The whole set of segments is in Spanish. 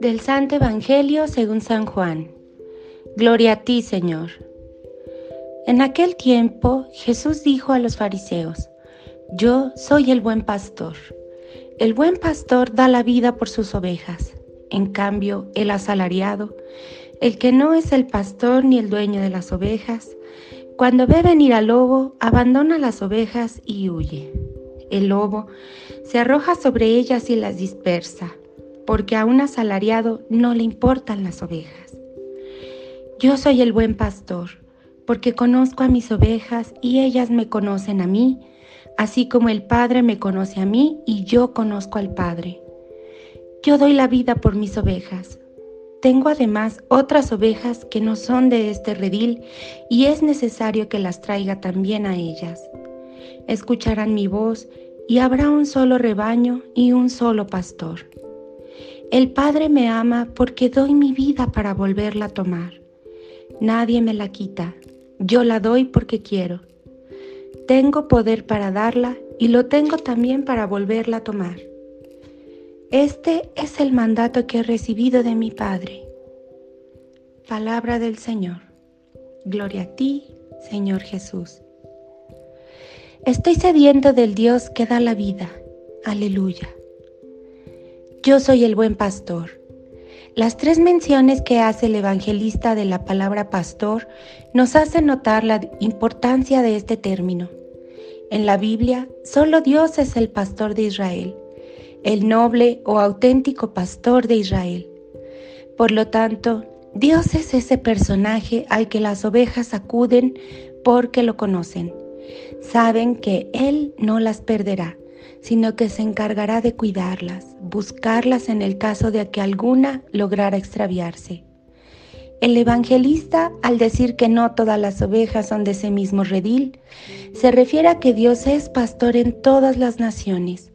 Del Santo Evangelio según San Juan. Gloria a ti, Señor. En aquel tiempo Jesús dijo a los fariseos, Yo soy el buen pastor. El buen pastor da la vida por sus ovejas. En cambio, el asalariado, el que no es el pastor ni el dueño de las ovejas, cuando ve venir al lobo, abandona las ovejas y huye. El lobo se arroja sobre ellas y las dispersa porque a un asalariado no le importan las ovejas. Yo soy el buen pastor, porque conozco a mis ovejas y ellas me conocen a mí, así como el Padre me conoce a mí y yo conozco al Padre. Yo doy la vida por mis ovejas. Tengo además otras ovejas que no son de este redil y es necesario que las traiga también a ellas. Escucharán mi voz y habrá un solo rebaño y un solo pastor. El Padre me ama porque doy mi vida para volverla a tomar. Nadie me la quita, yo la doy porque quiero. Tengo poder para darla y lo tengo también para volverla a tomar. Este es el mandato que he recibido de mi Padre. Palabra del Señor. Gloria a ti, Señor Jesús. Estoy sediento del Dios que da la vida. Aleluya. Yo soy el buen pastor. Las tres menciones que hace el evangelista de la palabra pastor nos hacen notar la importancia de este término. En la Biblia, solo Dios es el pastor de Israel, el noble o auténtico pastor de Israel. Por lo tanto, Dios es ese personaje al que las ovejas acuden porque lo conocen. Saben que Él no las perderá sino que se encargará de cuidarlas, buscarlas en el caso de que alguna lograra extraviarse. El evangelista, al decir que no todas las ovejas son de ese mismo redil, se refiere a que Dios es pastor en todas las naciones,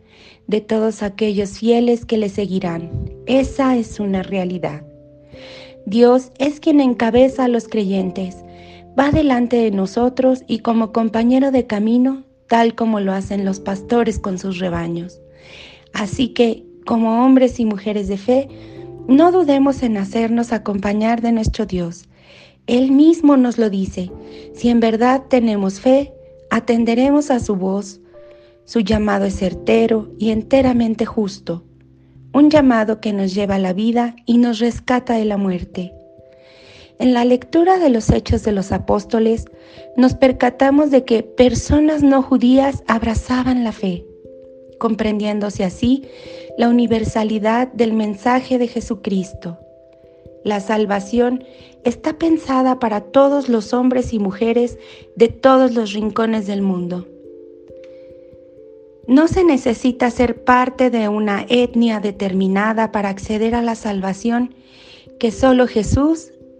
de todos aquellos fieles que le seguirán. Esa es una realidad. Dios es quien encabeza a los creyentes, va delante de nosotros y como compañero de camino tal como lo hacen los pastores con sus rebaños. Así que, como hombres y mujeres de fe, no dudemos en hacernos acompañar de nuestro Dios. Él mismo nos lo dice. Si en verdad tenemos fe, atenderemos a su voz. Su llamado es certero y enteramente justo. Un llamado que nos lleva a la vida y nos rescata de la muerte. En la lectura de los hechos de los apóstoles nos percatamos de que personas no judías abrazaban la fe, comprendiéndose así la universalidad del mensaje de Jesucristo. La salvación está pensada para todos los hombres y mujeres de todos los rincones del mundo. No se necesita ser parte de una etnia determinada para acceder a la salvación que solo Jesús